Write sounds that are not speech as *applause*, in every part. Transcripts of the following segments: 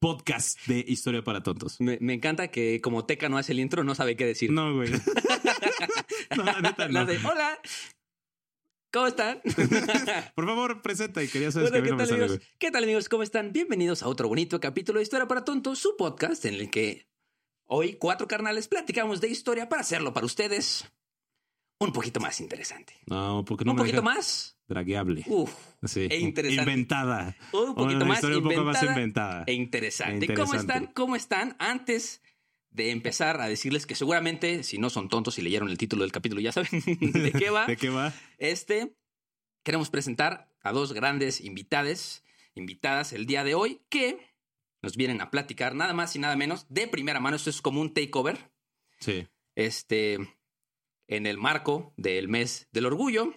podcast de Historia para Tontos. Me, me encanta que como Teca no hace el intro, no sabe qué decir. No, güey. *laughs* no, la neta no. La de, Hola. ¿Cómo están? *laughs* Por favor, presenta y quería saber Bueno, que ¿qué no tal, amigos? ¿Qué tal, amigos? ¿Cómo están? Bienvenidos a otro bonito capítulo de Historia para Tontos, su podcast en el que hoy cuatro carnales platicamos de historia para hacerlo para ustedes un poquito más interesante. No, porque no un me poquito deja más. Dragueable. Uf, *laughs* Sí. e interesante. Inventada. un poquito Una más historia un poco más inventada inventada. e interesante. E ¿Cómo están? ¿Cómo están? Antes de empezar a decirles que seguramente, si no son tontos y leyeron el título del capítulo, ya saben *laughs* de qué va. *laughs* ¿De qué va? Este, queremos presentar a dos grandes invitades, invitadas el día de hoy, que nos vienen a platicar nada más y nada menos de primera mano. Esto es como un takeover, Sí. este, en el marco del mes del orgullo,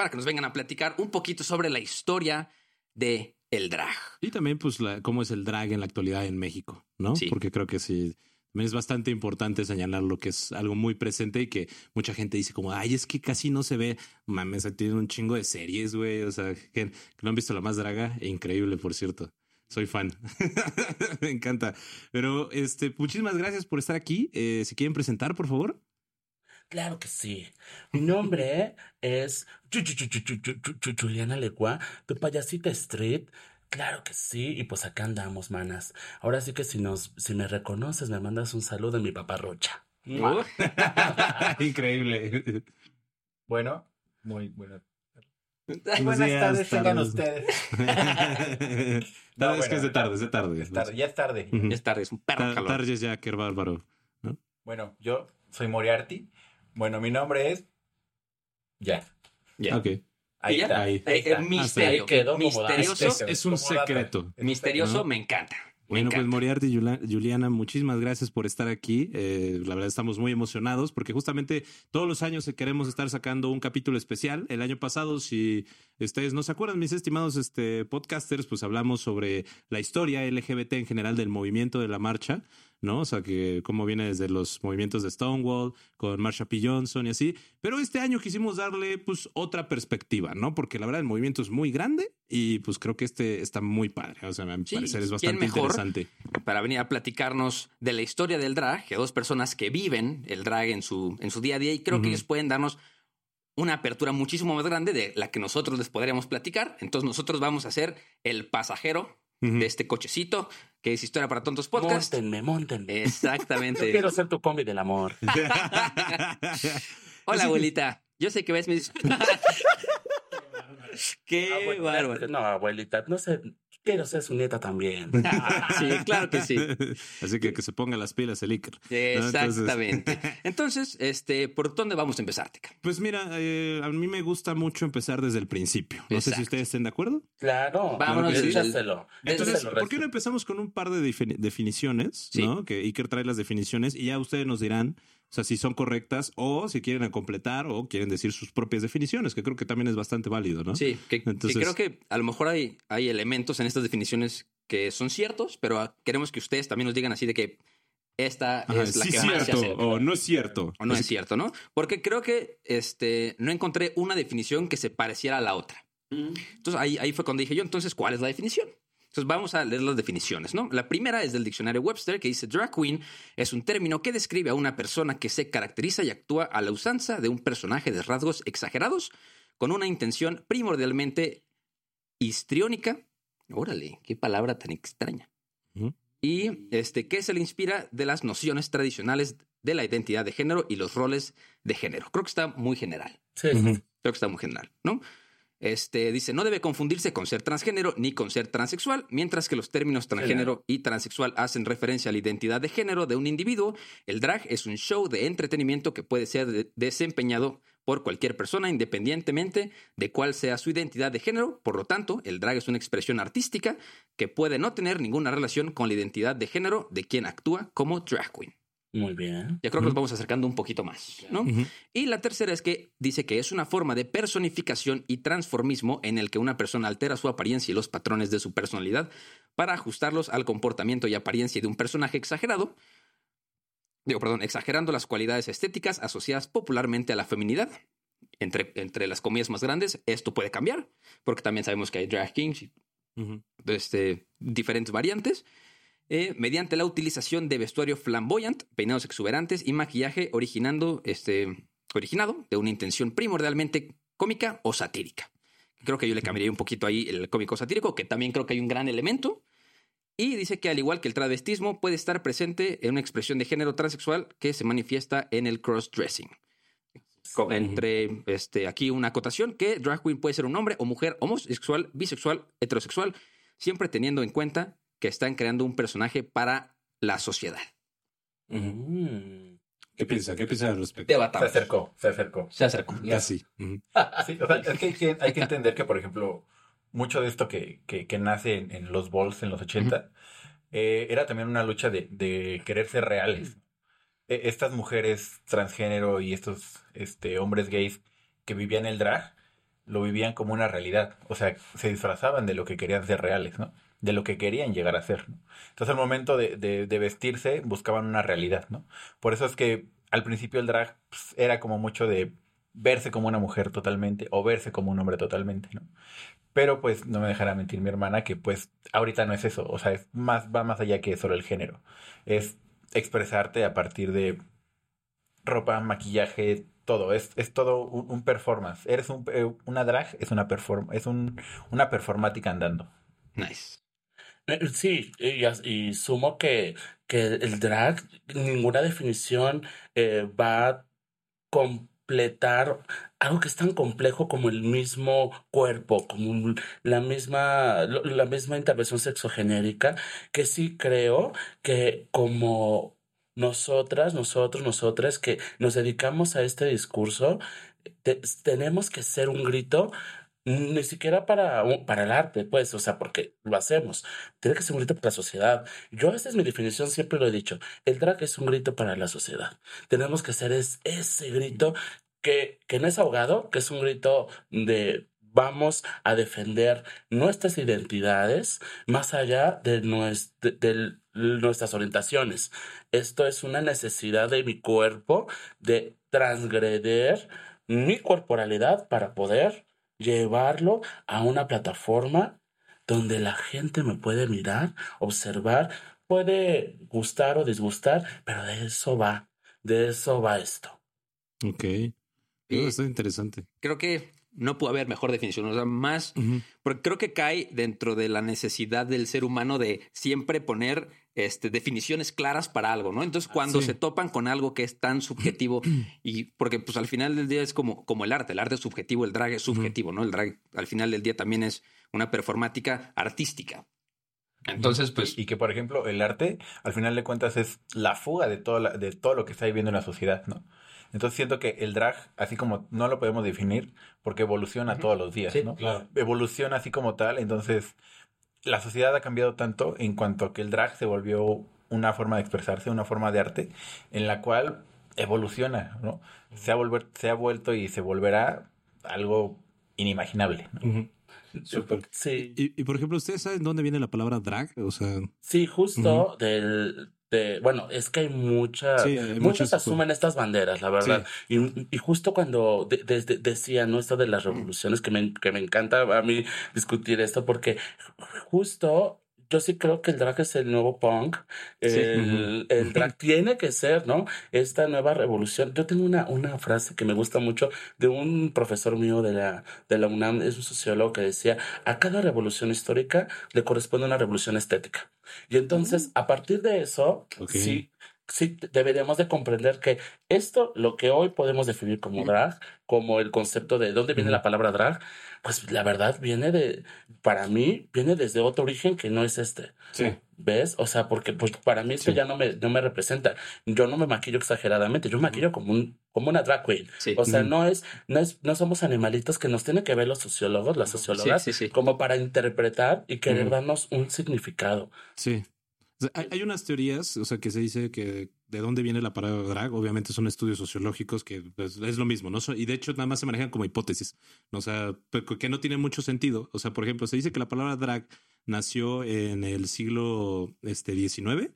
para que nos vengan a platicar un poquito sobre la historia de el drag. Y también, pues, la- cómo es el drag en la actualidad en México, ¿no? Sí. Porque creo que sí. También es bastante importante señalar lo que es algo muy presente y que mucha gente dice como, ay, es que casi no se ve. Mames, tienen un chingo de series, güey. O sea, que, que no han visto la más draga. Increíble, por cierto. Soy fan. *laughs* Me encanta. Pero, este, muchísimas gracias por estar aquí. Eh, si quieren presentar, por favor. Claro que sí. Mi nombre es Juliana Legua, tu payasita street. Claro que sí, y pues acá andamos, manas. Ahora sí que si nos, si me reconoces, me mandas un saludo en mi paparrocha. Uh. *laughs* *laughs* Increíble. Bueno, muy buena. buenas. Buenas tardes, tengan ustedes. *laughs* no, es que es de tarde, es de tarde. Ya es tarde. Ya es tarde, es un perro. Calor. Tardes ya, qué bárbaro. Bueno, yo soy Moriarty bueno, mi nombre es. Ya. Ya. Ok. Ahí ¿Y ya? está. Ahí. Ahí Eh, está. eh, misterio. Ahí quedó misterioso. Es un secreto. Misterioso, ¿no? me encanta. Me Bueno, pues. Moriarty y Juliana, muchísimas gracias por estar aquí. Eh, la verdad estamos muy emocionados porque justamente todos los años queremos estar sacando un capítulo especial. El año pasado, si ustedes no se acuerdan, mis estimados este, podcasters, pues hablamos sobre la historia LGBT en general del movimiento de la marcha, ¿no? O sea, que cómo viene desde los movimientos de Stonewall, con Marsha P. Johnson y así. Pero este año quisimos darle pues otra perspectiva, ¿no? Porque la verdad el movimiento es muy grande y pues creo que este está muy padre. O sea, a mi Sí, parecer es ¿quién bastante mejor? interesante. para venir a platicarnos de la historia del drag, que dos personas que viven el drag en su, en su día a día y creo que ellos pueden darnos una apertura muchísimo más grande de la que nosotros les podríamos platicar. Entonces nosotros vamos a ser el pasajero de este cochecito que es Historia para Tontos Podcast. Móntenme, móntenme. *laughs* Yo Exactamente. quiero ser tu combi del amor. *laughs* Hola, abuelita. Yo sé que ves mis... *laughs* Qué Abuelita, bárbaro. No, abuelita, no sé, quiero ser su nieta también. *laughs* Sí, claro que sí. Así que que se ponga las pilas el Iker. ¿no? Entonces- Exactamente. *laughs* Entonces, este, ¿por dónde vamos a empezar, Teca? Pues mira, eh, a mí me gusta mucho empezar desde el principio. No sé si ustedes estén de acuerdo. Claro, Vámonos échaselo. Entonces, échaselo, ¿por qué no empezamos con un par de defini- definiciones? Sí. ¿no? Que Iker trae las definiciones y ya ustedes nos dirán, o sea, si son correctas o si quieren completar o quieren decir sus propias definiciones, que creo que también es bastante válido, ¿no? Sí, que, que Entonces- creo que a lo mejor hay, hay elementos en estas definiciones que son ciertos, pero queremos que ustedes también nos digan así de que esta Ajá, es la sí que más se cierto acerca. o no es cierto. O no Así es cierto, ¿no? Porque creo que este, no encontré una definición que se pareciera a la otra. Entonces ahí, ahí fue cuando dije yo, entonces, ¿cuál es la definición? Entonces vamos a leer las definiciones, ¿no? La primera es del diccionario Webster que dice drag queen es un término que describe a una persona que se caracteriza y actúa a la usanza de un personaje de rasgos exagerados con una intención primordialmente histriónica. Órale, qué palabra tan extraña. Y este, que se le inspira de las nociones tradicionales de la identidad de género y los roles de género. Creo que está muy general. Sí. Creo que está muy general, ¿no? Este dice, no debe confundirse con ser transgénero ni con ser transexual, mientras que los términos transgénero y transexual hacen referencia a la identidad de género de un individuo. El drag es un show de entretenimiento que puede ser de- desempeñado por cualquier persona independientemente de cuál sea su identidad de género. Por lo tanto, el drag es una expresión artística que puede no tener ninguna relación con la identidad de género de quien actúa como drag queen. Muy bien. Ya creo que nos vamos acercando un poquito más, ¿no? Y la tercera es que dice que es una forma de personificación y transformismo en el que una persona altera su apariencia y los patrones de su personalidad para ajustarlos al comportamiento y apariencia de un personaje exagerado. Digo, perdón, exagerando las cualidades estéticas asociadas popularmente a la feminidad. Entre, entre las comillas más grandes, esto puede cambiar, porque también sabemos que hay drag kings y este, diferentes variantes, eh, mediante la utilización de vestuario flamboyant, peinados exuberantes y maquillaje originando, este, originado de una intención primordialmente cómica o satírica. Creo que yo le cambiaría un poquito ahí el cómico satírico, que también creo que hay un gran elemento. Y dice que al igual que el travestismo puede estar presente en una expresión de género transexual que se manifiesta en el crossdressing. Entre este, aquí una acotación que drag queen puede ser un hombre o mujer homosexual, bisexual, heterosexual, siempre teniendo en cuenta que están creando un personaje para la sociedad. Mm. ¿Qué piensa? ¿Qué piensa al respecto? Se acercó, se acercó. Se acercó. Casi. Ujú. *laughs* Sí, o sea, es que hay, que hay que entender que, por ejemplo, mucho de esto que, que, que nace en, en los balls en los 80 eh, era también una lucha de, de querer ser reales. E- Estas mujeres transgénero y estos este, hombres gays que vivían el drag lo vivían como una realidad. O sea, se disfrazaban de lo que querían ser reales, ¿no? De lo que querían llegar a ser. Entonces, al momento de, de- vestirse, buscaban una realidad, ¿no? Por eso es que al principio el drag pues, era como mucho de verse como una mujer totalmente o verse como un hombre totalmente, ¿no? Pero pues no me dejará mentir mi hermana que pues ahorita no es eso, o sea, es más, va más allá que solo el género. Es expresarte a partir de ropa, maquillaje, todo, es, es todo un, performance. Eres un, eh, una drag, es una perform es un, una performática andando. Nice. Sí, y, sumo que, que el drag, ninguna definición eh, va a completar algo que es tan complejo como el mismo cuerpo, como la misma, la misma intervención sexogenérica, que sí creo que como nosotras, nosotros, nosotras que nos dedicamos a este discurso, te- tenemos que ser un grito ni siquiera para, para el arte, pues, o sea, porque lo hacemos. Tiene que ser un grito para la sociedad. Yo, esa es mi definición, siempre lo he dicho. El drag es un grito para la sociedad. Tenemos que hacer es, ese grito que, que no es ahogado, que es un grito de vamos a defender nuestras identidades más allá de, de- de nuestras orientaciones. Esto es una necesidad de mi cuerpo de transgreder mi corporalidad para poder llevarlo a una plataforma donde la gente me puede mirar, observar, puede gustar o disgustar, pero de eso va, de eso va esto. Ok. Oh, está interesante. Creo que no puede haber mejor definición, o sea, más, porque creo que cae dentro de la necesidad del ser humano de siempre poner este, definiciones claras para algo, ¿no? Entonces, cuando Sí. se topan con algo que es tan subjetivo, *clears throat* y porque pues al final del día es como, como el arte, el arte es subjetivo, el drag es subjetivo, ¿no? El drag al final del día también es una performática artística. Entonces, pues, Y que, por ejemplo, el arte, al final de cuentas, es la fuga de todo, la- de todo lo que está viviendo en la sociedad, ¿no? Entonces siento que el drag, así como no lo podemos definir, porque evoluciona todos los días, Sí, ¿no? claro. Evoluciona así como tal, entonces la sociedad ha cambiado tanto en cuanto a que el drag se volvió una forma de expresarse, una forma de arte, en la cual evoluciona, ¿no? Se ha, volver, se ha vuelto y se volverá algo inimaginable, ¿no? Sí, Y, y, por ejemplo, ¿ustedes saben dónde viene la palabra drag? O sea, sí, justo del, de, bueno, es que hay mucha, Sí, muchos muchas- asumen estas banderas, la verdad. Y, y justo cuando de- desde- decía, ¿no? Esto de las revoluciones, que me, que me encanta a mí discutir esto, porque justo yo sí creo que el drag es el nuevo punk. El, el drag tiene que ser, ¿no? Esta nueva revolución. Yo tengo una, una frase que me gusta mucho de un profesor mío de la, de la UNAM, es un sociólogo que decía, a cada revolución histórica le corresponde una revolución estética. Y entonces, a partir de eso, sí, sí deberíamos de comprender que esto, lo que hoy podemos definir como drag, como el concepto de dónde viene la palabra drag, pues la verdad viene de, para mí, viene desde otro origen que no es este. sí. ¿Ves? O sea, porque pues para mí esto Sí. ya no me, no me representa. Yo no me maquillo exageradamente, yo me maquillo como un, como una drag queen. sí. O sea, no es, no es, no somos animalitos que nos tienen que ver los sociólogos, las sociólogas, sí, como para interpretar y querer Ujú. darnos un significado. Sí. Hay, unas teorías, o sea, que se dice que de dónde viene la palabra drag, obviamente son estudios sociológicos que pues, es lo mismo, ¿no? Y de hecho nada más se manejan como hipótesis, o sea, que no tiene mucho sentido. O sea, por ejemplo, se dice que la palabra drag nació en el siglo este, XIX,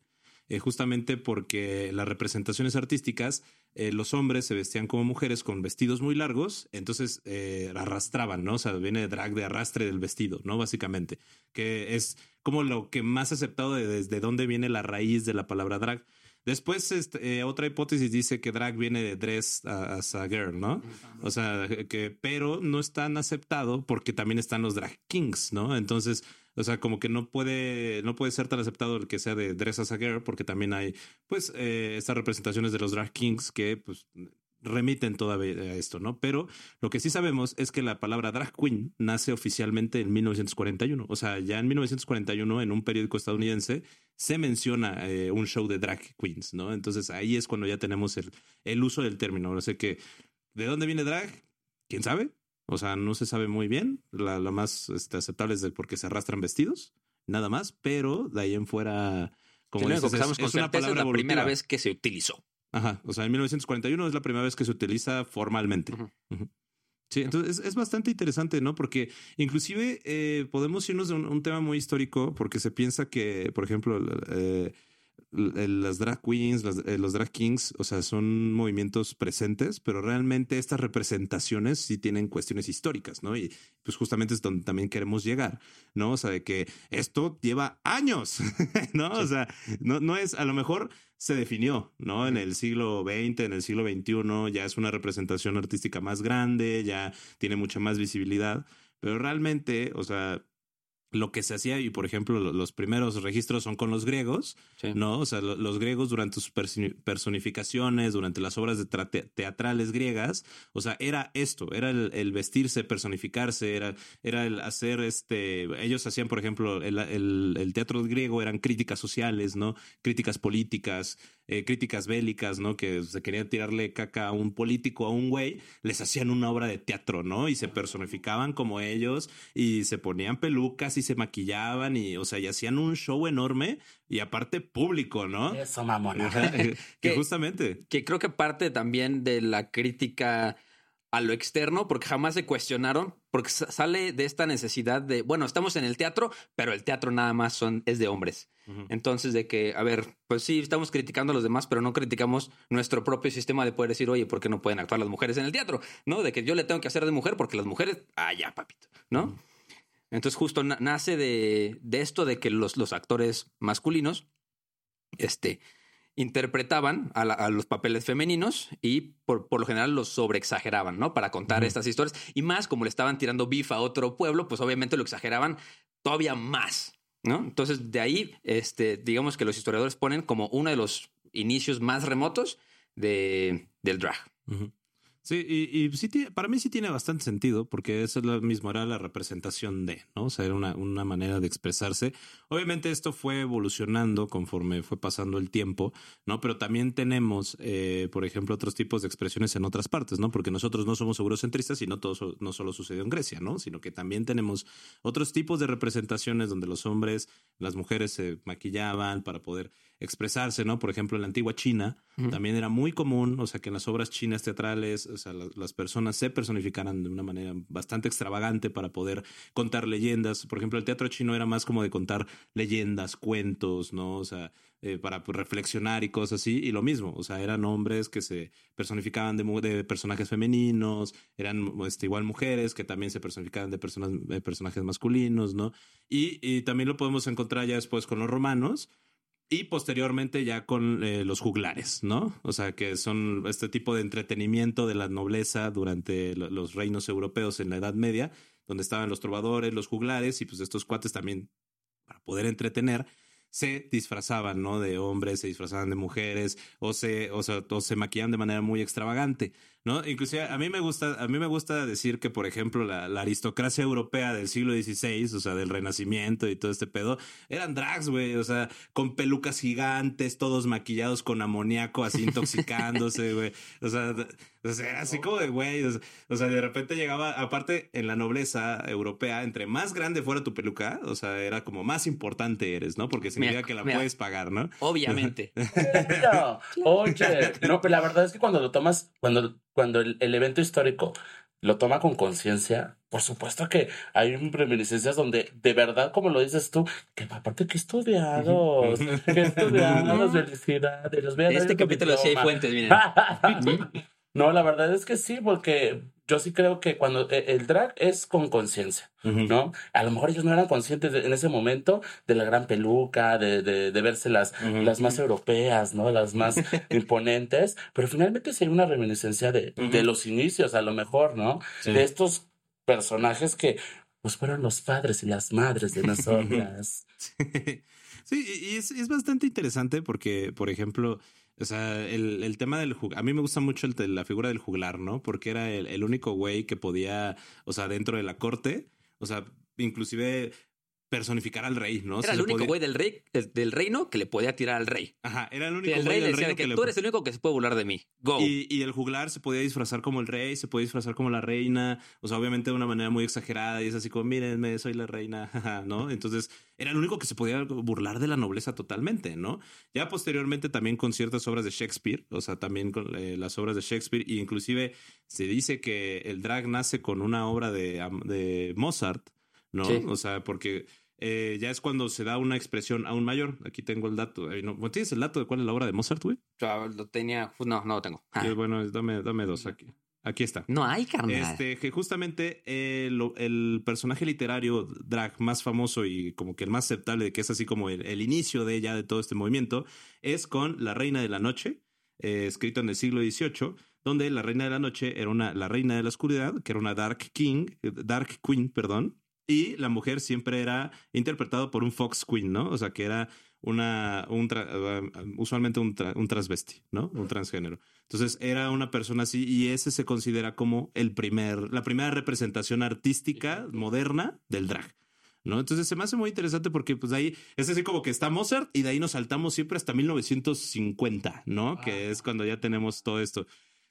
eh, justamente porque las representaciones artísticas, eh, los hombres se vestían como mujeres con vestidos muy largos, entonces eh, arrastraban, ¿no? O sea, viene drag de arrastre del vestido, ¿no? Básicamente, que es como lo que más aceptado de desde dónde viene la raíz de la palabra drag. Después, este, otra hipótesis dice que drag viene de dress as a girl, ¿no? O sea, que, pero no es tan aceptado porque también están los drag kings, ¿no? Entonces, o sea, como que no puede, no puede ser tan aceptado el que sea de Dress as a Girl, porque también hay, pues, eh, estas representaciones de los drag kings que, pues, remiten todavía a esto, ¿no? Pero lo que sí sabemos es que la palabra drag queen nace oficialmente en 1941. O sea, ya en 1941, en un periódico estadounidense, se menciona eh, un show de drag queens, ¿no? Entonces ahí es cuando ya tenemos el, el uso del término. O sea que, ¿de dónde viene drag? ¿Quién sabe? O sea, no se sabe muy bien. La, más este, aceptable es porque se arrastran vestidos, nada más, pero de ahí en fuera, como dices, es, es, una palabra es la primera vez que se utilizó. Ajá, o sea, en 1941 es la primera vez que se utiliza formalmente. Sí, entonces es, bastante interesante, ¿no? Porque inclusive eh, podemos irnos de un, tema muy histórico, porque se piensa que, por ejemplo, eh, las drag queens, eh, los drag kings, o sea, son movimientos presentes, pero realmente estas representaciones sí tienen cuestiones históricas, ¿no? Y pues justamente es donde también queremos llegar, ¿no? O sea, de que esto lleva años, *laughs* ¿no? O sea, no, no es, a lo mejor se definió, ¿no? En el siglo XX, en el siglo XXI, ya es una representación artística más grande, ya tiene mucha más visibilidad, pero realmente, o sea, lo que se hacía, y por ejemplo, los primeros registros son con los griegos, ¿no? O sea, los griegos durante sus personificaciones, durante las obras de teatrales griegas, o sea, era esto, era el, vestirse, personificarse, era, era el hacer este, ellos hacían, por ejemplo, el, el teatro griego eran críticas sociales, ¿no? Críticas políticas, eh, críticas bélicas, ¿no? Que se querían tirarle caca a un político, a un güey, les hacían una obra de teatro, ¿no? Y se personificaban como ellos y se ponían pelucas y se maquillaban y, o sea, y hacían un show enorme y aparte público, ¿no? Eso, mamona. *laughs* que justamente. Que creo que parte también de la crítica a lo externo porque jamás se cuestionaron, porque sale de esta necesidad de, bueno, estamos en el teatro, pero el teatro nada más son, es de hombres. Entonces, de que, a ver, pues sí, estamos criticando a los demás, pero no criticamos nuestro propio sistema de poder decir, oye, ¿por qué no pueden actuar las mujeres en el teatro? ¿No? De que yo le tengo que hacer de mujer porque las mujeres, ah, ya, papito, ¿no? Entonces, justo nace de, de, esto de que los, los actores masculinos, este, interpretaban a, los papeles femeninos y por, por, lo general los sobreexageraban, ¿no? Para contar estas historias. Y más como le estaban tirando bif a otro pueblo, pues obviamente lo exageraban todavía más, ¿no? Entonces de ahí, este, digamos que los historiadores ponen como uno de los inicios más remotos de, del drag. Sí, y, y sí, para mí sí tiene bastante sentido, porque eso es lo mismo, era la representación de, ¿no? O sea, era una, una manera de expresarse. Obviamente esto fue evolucionando conforme fue pasando el tiempo, ¿no? Pero también tenemos, eh, por ejemplo, otros tipos de expresiones en otras partes, ¿no? Porque nosotros no somos eurocentristas y no todo no solo sucedió en Grecia, ¿no? Sino que también tenemos otros tipos de representaciones donde los hombres, las mujeres se maquillaban para poder expresarse, ¿no? Por ejemplo, en la antigua China también era muy común, o sea, que en las obras chinas teatrales, o sea, las personas se personificaran de una manera bastante extravagante para poder contar leyendas. Por ejemplo, el teatro chino era más como de contar leyendas, cuentos, ¿no? O sea, eh, para pues, reflexionar y cosas así. Y lo mismo, o sea, eran hombres que se personificaban de, de personajes femeninos, eran este, igual mujeres que también se personificaban de, personas, de personajes masculinos, ¿no? Y, y también lo podemos encontrar ya después con los romanos y posteriormente ya con eh, los juglares, ¿no? O sea, que son este tipo de entretenimiento de la nobleza durante los reinos europeos en la Edad Media, donde estaban los trovadores, los juglares, y pues estos cuates también, para poder entretener, se disfrazaban, ¿no? De hombres, se disfrazaban de mujeres, o se, o, se maquillaban de manera muy extravagante, ¿no? Inclusive a mí me gusta, a mí me gusta decir que, por ejemplo, la, la aristocracia europea del siglo XVI, o sea, del Renacimiento y todo este pedo, eran drags, güey, o sea, con pelucas gigantes, todos maquillados con amoníaco, así intoxicándose, güey. O sea, o sea, así como de güey. O sea, de repente llegaba, aparte en la nobleza europea, entre más grande fuera tu peluca, o sea, era como más importante eres, ¿no? Porque significa que la puedes pagar, ¿no? Obviamente. *laughs* Oye, no, pero la verdad es que cuando lo tomas, cuando, cuando el, evento histórico lo toma con conciencia, por supuesto que hay reminiscencias donde de verdad, como lo dices tú, que aparte que estudiados, que estudiados, felicidades. Los voy a este capítulo sí hay fuentes, miren. *laughs* No, la verdad es que sí, porque yo sí creo que cuando e, el drag es con conciencia, ¿no? A lo mejor ellos no eran conscientes en ese momento de la gran peluca, de, de, de verse las, las más europeas, ¿no? Las más *laughs* imponentes, pero finalmente sí hay una reminiscencia de, de los inicios, a lo mejor, ¿no? De estos personajes que pues fueron los padres y las madres de nosotras. *laughs* sí, y es, es bastante interesante porque, por ejemplo, o sea, el, el tema del juglar. A mí me gusta mucho el, la figura del juglar, ¿no? Porque era el, el único güey que podía, o sea, dentro de la corte, o sea, inclusive personificar al rey, ¿no? Era el único güey del rey del reino que le podía tirar al rey. Ajá, era el único güey del reino que, tú eres el único que se puede burlar de mí. Go. Y, y, el juglar se podía disfrazar como el rey, se podía disfrazar como la reina, o sea, obviamente de una manera muy exagerada y es así como, mírenme, soy la reina, *laughs* ¿no? Entonces, era el único que se podía burlar de la nobleza totalmente, ¿no? Ya posteriormente también con ciertas obras de Shakespeare, o sea, también con eh, las obras de Shakespeare, e inclusive se dice que el drag nace con una obra de, de Mozart, ¿no? O sea, porque eh, ya es cuando se da una expresión aún mayor. Aquí tengo el dato. no, ¿Tienes el dato de cuál es la obra de Mozart, güey? lo tenía, pues, no, no lo tengo. Ah. bueno, dame, dame dos aquí. Aquí está. No hay carnal. Este, que justamente eh, el personaje literario drag más famoso y como que el más aceptable, que es así como el, inicio de ya de todo este movimiento, es con La Reina de la Noche, eh, escrito en el siglo XVIII, donde la Reina de la Noche era una, la Reina de la Oscuridad, que era una Dark King, Dark Queen, perdón, y la mujer siempre era interpretado por un Fox Queen, ¿no? O sea, que era una, un um, usualmente un, un transvesti, ¿no? Un transgénero. Entonces era una persona así y ese se considera como el primer, la primera representación artística moderna del drag. ¿no? Entonces se me hace muy interesante porque pues ahí es así como que está Mozart y de ahí nos saltamos siempre hasta 1950, ¿no? Que es cuando ya tenemos todo esto.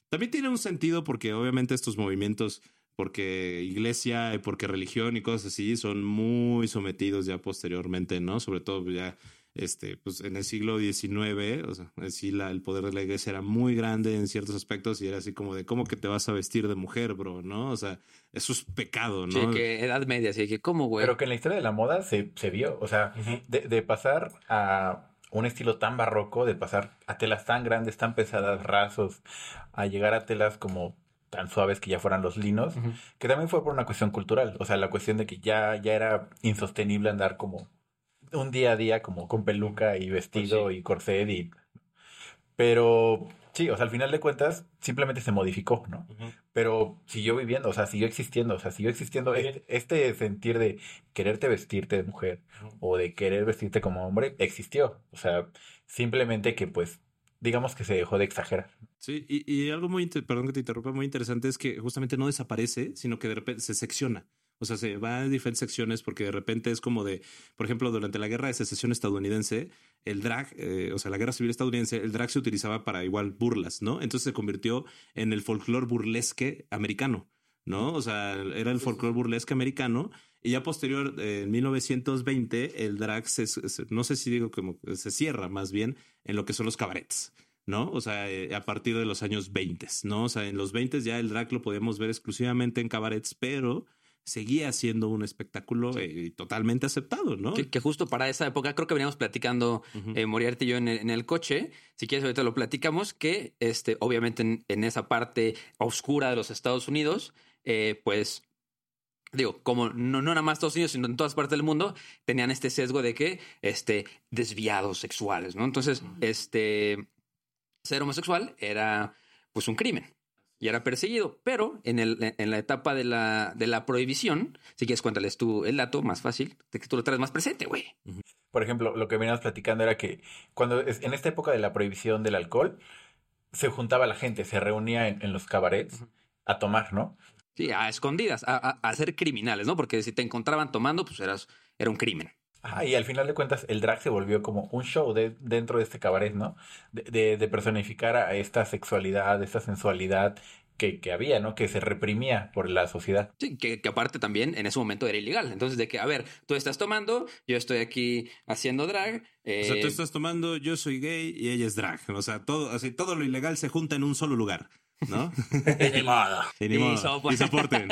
También tiene un sentido porque obviamente estos movimientos porque iglesia y porque religión y cosas así son muy sometidos ya posteriormente, ¿no? Sobre todo ya este, pues en el siglo XIX, o sea, sí la, el poder de la iglesia era muy grande en ciertos aspectos y era así como de cómo que te vas a vestir de mujer, bro, ¿no? O sea, eso es pecado, ¿no? Sí, que edad media, así que cómo, güey. Pero que en la historia de la moda se, se vio, o sea, de, de pasar a un estilo tan barroco, de pasar a telas tan grandes, tan pesadas, rasos, a llegar a telas como tan suaves que ya fueran los linos, que también fue por una cuestión cultural, o sea, la cuestión de que ya, ya era insostenible andar como un día a día como con peluca y vestido pues y corset y... Pero sí, o sea, al final de cuentas simplemente se modificó, ¿no? Pero siguió viviendo, o sea, siguió existiendo, o sea, siguió existiendo este, este, sentir de quererte vestirte de mujer o de querer vestirte como hombre, existió, o sea, simplemente que pues digamos que se dejó de exagerar. Sí, y, y algo muy, perdón que te interrumpa, muy interesante es que justamente no desaparece, sino que de repente se secciona. O sea, se va en diferentes secciones porque de repente es como de, por ejemplo, durante la guerra de secesión estadounidense, el drag, eh, o sea, la guerra civil estadounidense, el drag se utilizaba para igual burlas, ¿no? Entonces se convirtió en el folclore burlesque americano, ¿no? O sea, era el folclore burlesque americano y ya posterior, en 1920, el drag se, no sé si digo como se cierra más bien en lo que son los cabarets. ¿no? O sea, eh, a partir de los años 20, ¿no? O sea, en los 20 ya el drag lo podíamos ver exclusivamente en cabarets, pero seguía siendo un espectáculo eh, totalmente aceptado, ¿no? Que, justo para esa época, creo que veníamos platicando uh Moriarty y yo en el, coche, si quieres ahorita lo platicamos, que este, obviamente en, esa parte oscura de los Estados Unidos, pues digo, como no, no nada más Estados Unidos, sino en todas partes del mundo, tenían este sesgo de que, este, desviados sexuales, ¿no? Entonces, este, ser homosexual era, pues, un crimen y era perseguido, pero en, el, en la etapa de la, de la prohibición, si quieres cuéntales tú el dato más fácil, de que tú lo traes más presente, güey. Por ejemplo, lo que veníamos platicando era que cuando en esta época de la prohibición del alcohol, se juntaba la gente, se reunía en, en los cabarets a tomar, ¿no? Sí, a escondidas, a, a, a, ser criminales, ¿no? Porque si te encontraban tomando, pues eras, era un crimen. Ah, y al final de cuentas, el drag se volvió como un show de, dentro de este cabaret, ¿no? De, de, de personificar a esta sexualidad, esta sensualidad que, que, había, ¿no? Que se reprimía por la sociedad. Sí, que, que, aparte también en ese momento era ilegal. Entonces, de que, a ver, tú estás tomando, yo estoy aquí haciendo drag. Eh... O sea, tú estás tomando, yo soy gay y ella es drag. O sea, todo, así, todo lo ilegal se junta en un solo lugar. ¿No? y *laughs* ni modo. Y, ni modo. Y, soporten. y *laughs* soporten.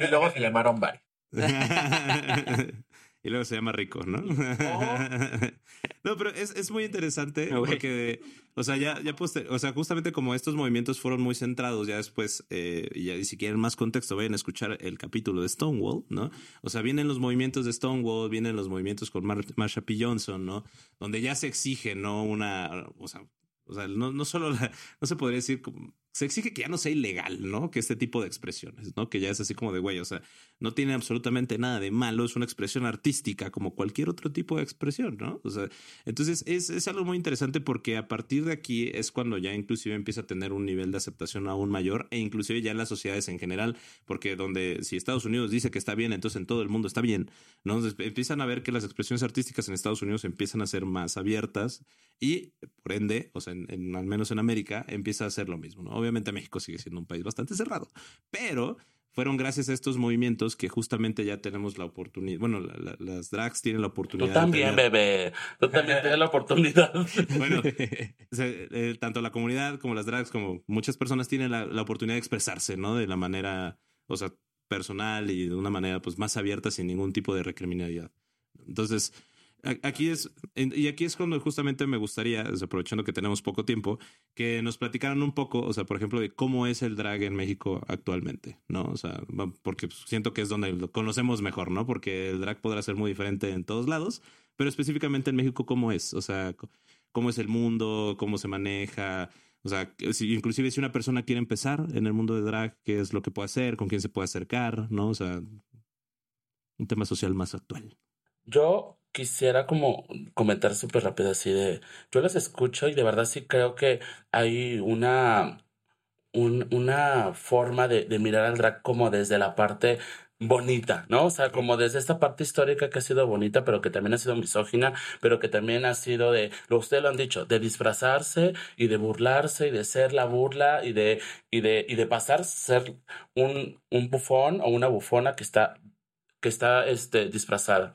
y luego se llamaron bye. *laughs* y luego se llama rico, ¿no? Oh. no, pero es, es muy interesante okay. porque, o sea, ya, ya pues, o sea, justamente como estos movimientos fueron muy centrados, ya después, eh, y, ya, y si quieren más contexto, vayan a escuchar el capítulo de Stonewall, ¿no? O sea, vienen los movimientos de Stonewall, vienen los movimientos con Mar Marsha P. Johnson, ¿no? Donde ya se exige, ¿no? Una, o sea, o sea, no, no solo la, no se podría decir se exige que ya no sea ilegal, ¿no? Que este tipo de expresiones, ¿no? Que ya es así como de güey, o sea, no tiene absolutamente nada de malo, es una expresión artística como cualquier otro tipo de expresión, ¿no? O sea, entonces es, es algo muy interesante porque a partir de aquí es cuando ya inclusive empieza a tener un nivel de aceptación aún mayor e inclusive ya en las sociedades en general, porque donde si Estados Unidos dice que está bien, entonces en todo el mundo está bien, ¿no? Entonces empiezan a ver que las expresiones artísticas en Estados Unidos empiezan a ser más abiertas y por ende, o sea, en, al menos en América, empieza a ser lo mismo, ¿no? Obviamente México sigue siendo un país bastante cerrado, pero fueron gracias a estos movimientos que justamente ya tenemos la oportunidad. Bueno, la, la, las drags tienen la oportunidad. Tú también, tener... bebé. Tú también tienes la oportunidad. *laughs* bueno, eh, tanto la comunidad como las drags, como muchas personas tienen la, la, oportunidad de expresarse, ¿no? De la manera, o sea, personal y de una manera pues más abierta sin ningún tipo de recriminalidad. Entonces, Aquí es, y aquí es cuando justamente me gustaría, aprovechando que tenemos poco tiempo, que nos platicaran un poco, o sea, por ejemplo, de cómo es el drag en México actualmente, ¿no? O sea, porque siento que es donde lo conocemos mejor, ¿no? Porque el drag podrá ser muy diferente en todos lados, pero específicamente en México, ¿cómo es? O sea, ¿cómo es el mundo? ¿Cómo se maneja? O sea, si, inclusive si una persona quiere empezar en el mundo de drag, ¿qué es lo que puede hacer? ¿Con quién se puede acercar? ¿No? O sea, un tema social más actual. Yo quisiera como comentar súper rápido así de, yo las escucho y de verdad sí creo que hay una, un, una forma de, de mirar al drag como desde la parte bonita, ¿no? O sea, como desde esta parte histórica que ha sido bonita, pero que también ha sido misógina, pero que también ha sido de, lo ustedes lo han dicho, de disfrazarse y de burlarse y de ser la burla y de, y de, y de pasar ser un, un bufón o una bufona que está, que está, este, disfrazada.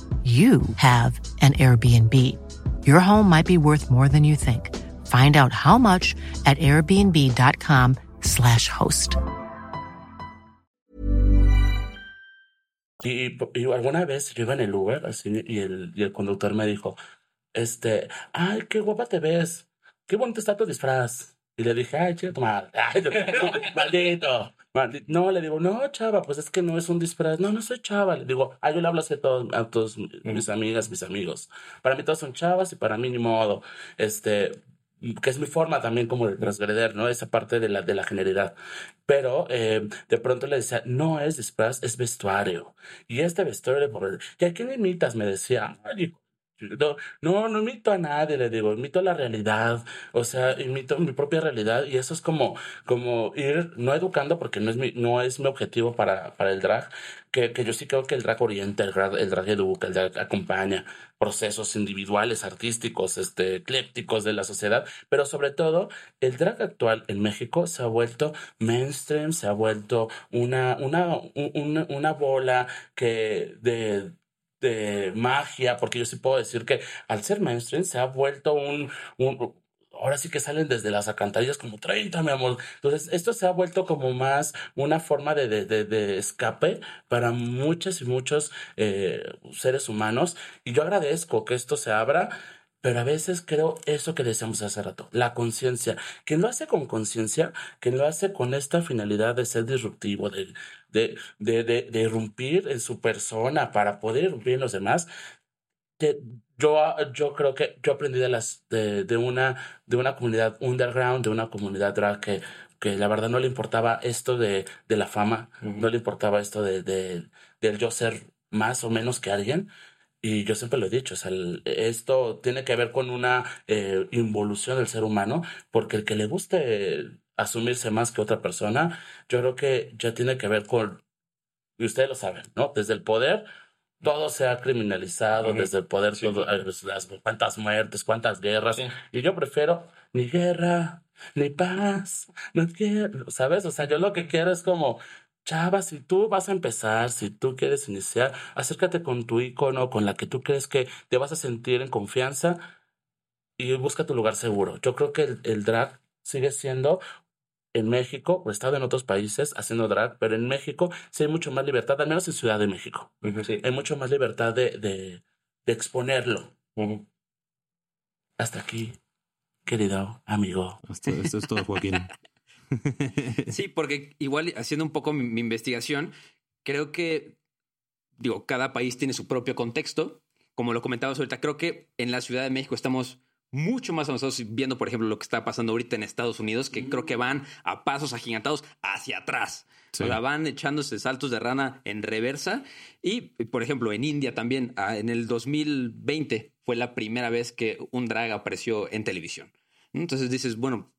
you have an Airbnb. Your home might be worth more than you think. Find out how much at airbnb.com/slash host. Y, y, alguna vez yo iba en el Uber así, y, el, y el conductor me dijo, este, ay, qué guapa te ves, qué bonito está tu disfraz. Y le dije, ay, chido, madre, *laughs* ay, *laughs* maldito. No, le digo, no, chava, pues es que no es un disfraz. No, no soy chava. Le digo, ah, yo le hablo a todos, a todos mis amigas, mis amigos. Para mí todos son chavas y para mí ni modo. Este, que es mi forma también como de transgreder, ¿no? Esa parte de la, de la generalidad. Pero eh, de pronto le decía, no es disfraz, es vestuario. Y este vestuario, ¿y a quién imitas? Me decía, Ay, no, no, imito a nadie, le digo, imito la realidad, o sea, imito mi propia realidad y eso es como, como ir, no educando porque no es mi, no es mi objetivo para, para el drag, que, que yo sí creo que el drag orienta, el drag, el drag educa, el drag acompaña procesos individuales, artísticos, este, eclépticos de la sociedad, pero sobre todo el drag actual en México se ha vuelto mainstream, se ha vuelto una, una, una bola que de de magia, porque yo sí puedo decir que al ser mainstream se ha vuelto un, un ahora sí que salen desde las alcantarillas como 30, mi amor. Entonces, esto se ha vuelto como más una forma de, de, de, escape para muchos y muchos eh, seres humanos. Y yo agradezco que esto se abra Pero a veces creo eso que decíamos hace rato, la conciencia. Quien lo hace con conciencia, quien lo hace con esta finalidad de ser disruptivo, de, de, de, de, de irrumpir en su persona para poder irrumpir en los demás, te- yo, yo creo que yo aprendí de, las, de, de, una, de una comunidad underground, de una comunidad drag que, que la verdad no le importaba esto de, de la fama, no le importaba esto de, de, del yo ser más o menos que alguien. Y yo siempre lo he dicho, o sea, el- esto tiene que ver con una eh, involución del ser humano, porque el que le guste asumirse más que otra persona, yo creo que ya tiene que ver con, y ustedes lo saben, ¿no? Desde el poder, todo se ha criminalizado, desde el poder, todo, eh, las, cuántas muertes, cuántas guerras, y yo prefiero ni guerra, ni paz, no quiero, ¿sabes? O sea, yo lo que quiero es como, chava, si tú vas a empezar, si tú quieres iniciar, acércate con tu icono, con la que tú crees que te vas a sentir en confianza y busca tu lugar seguro. Yo creo que el, el drag sigue siendo en México, o he estado en otros países haciendo drag, pero en México sí hay mucho más libertad, al menos en Ciudad de México. Sí. Hay mucho más libertad de, de, de exponerlo. Hasta aquí, querido amigo. Esto, esto es todo, Joaquín. *laughs* Sí, porque igual haciendo un poco mi, mi investigación, creo que, digo, cada país tiene su propio contexto. Como lo comentabas ahorita, creo que en la Ciudad de México estamos mucho más avanzados viendo, por ejemplo, lo que está pasando ahorita en Estados Unidos, que creo que van a pasos agigantados hacia atrás. Sí. O sea, van echándose saltos de rana en reversa. Y, por ejemplo, en India también, ah, en el 2020 fue la primera vez que un drag apareció en televisión. Entonces dices, bueno,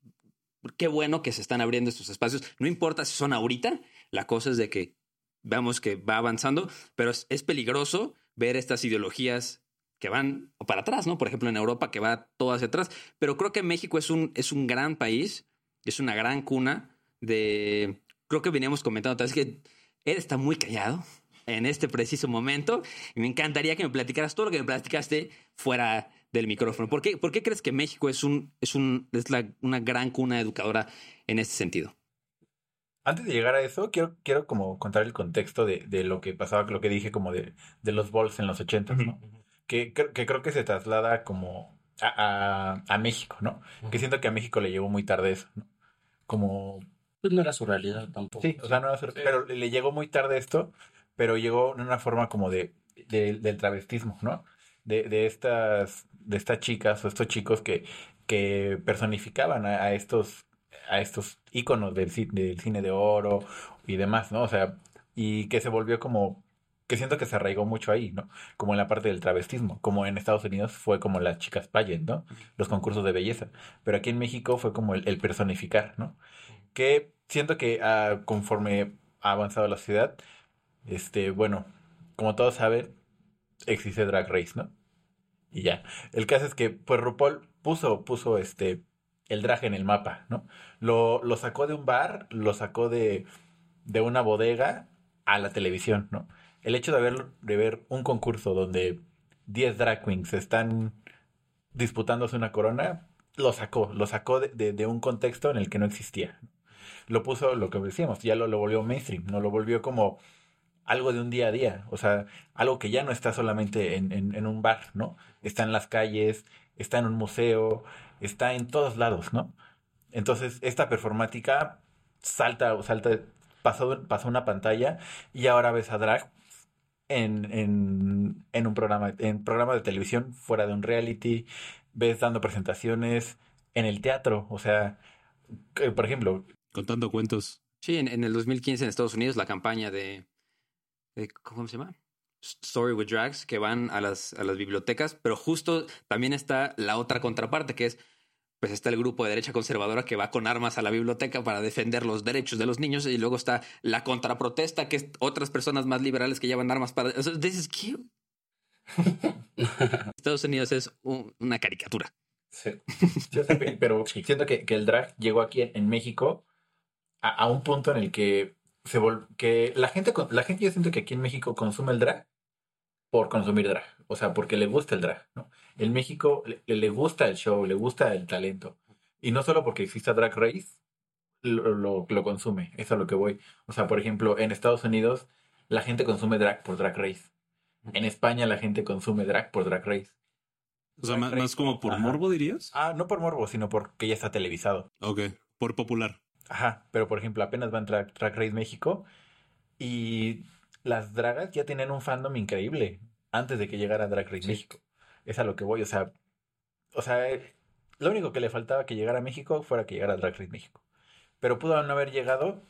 qué bueno que se están abriendo estos espacios. No importa si son ahorita, la cosa es de que veamos que va avanzando, pero es, peligroso ver estas ideologías que van para atrás, ¿no? Por ejemplo, en Europa que va todo hacia atrás. Pero creo que México es un, es un gran país, es una gran cuna de... Creo que veníamos comentando tal vez que él está muy callado en este preciso momento y me encantaría que me platicaras todo lo que me platicaste fuera del micrófono. ¿Por qué, por qué crees que México es, un, es, un, es la, una gran cuna educadora en este sentido? Antes de llegar a eso, quiero, quiero como contar el contexto de, de lo que pasaba, lo que dije como de, de los balls en los 80, ¿no? Que, cre- que creo que se traslada como a, a, a México, ¿no? Que siento que a México le llegó muy tarde eso, ¿no? Como Pues no era su realidad tampoco. Sí, o sea, no era sur- pero le llegó muy tarde esto, pero llegó en una forma como de, de- del travestismo, ¿no? De, de estas, de estas chicas o estos chicos que, que personificaban a, estos, a estos íconos del, del cine de oro y demás, ¿no? O sea, y que se volvió como, que siento que se arraigó mucho ahí, ¿no? Como en la parte del travestismo, como en Estados Unidos fue como las chicas pageant, ¿no? Los concursos de belleza, pero aquí en México fue como el, el personificar, ¿no? que siento que ah, conforme ha avanzado la ciudad, este, bueno, como todos saben, existe Drag Race, ¿no? Y ya. El caso es que, pues, RuPaul puso, puso este, el drag en el mapa, ¿no? Lo, lo sacó de un bar, lo sacó de, de una bodega a la televisión, ¿no? El hecho de ver, de ver un concurso donde 10 drag queens están disputándose una corona, lo sacó, lo sacó de, de- de un contexto en el que no existía. Lo puso, lo que decíamos, ya lo, lo volvió mainstream, no lo volvió como algo de un día a día, o sea, algo que ya no está solamente en, en- en un bar, ¿no? Está en las calles, está en un museo, está en todos lados, ¿no? Entonces, esta performática salta, salta, pasó, pasó una pantalla y ahora ves a drag en, en, en un programa, en programa de televisión fuera de un reality, ves dando presentaciones en el teatro, o sea, que, por ejemplo, Contando cuentos. Sí, en, en el 2015 en Estados Unidos la campaña de, de- ¿cómo se llama? Story with Drags, que van a las, a las bibliotecas, pero justo también está la otra contraparte, que es, pues está el grupo de derecha conservadora que va con armas a la biblioteca para defender los derechos de los niños, y luego está la contraprotesta, que es otras personas más liberales que llevan armas para... Sea, dices, ¿qué? *laughs* Estados Unidos es un- una caricatura. Sí. Pero siento que, que el drag llegó aquí en, en México a, a un punto en el que se vol- que la gente con- la gente yo siento que aquí en México consume el drag por consumir drag, o sea, porque le gusta el drag, ¿no? En México le, le gusta el show, le gusta el talento. Y no solo porque exista Drag Race, lo, lo, lo consume, eso es a lo que voy. O sea, por ejemplo, en Estados Unidos la gente consume drag por Drag Race. En España la gente consume drag por Drag Race. O sea, Drag más, Race. más como por Ajá. morbo, dirías. Ah, no por morbo, sino porque ya está televisado. Ok, por popular. Ajá, pero por ejemplo, apenas va a entrar Drag Race México y las dragas ya tenían un fandom increíble antes de que llegara Drag Race México. Es a lo que voy, o sea, o sea, eh, lo único que le faltaba que llegara a México fuera que llegara Drag Race México. Pero pudo no haber llegado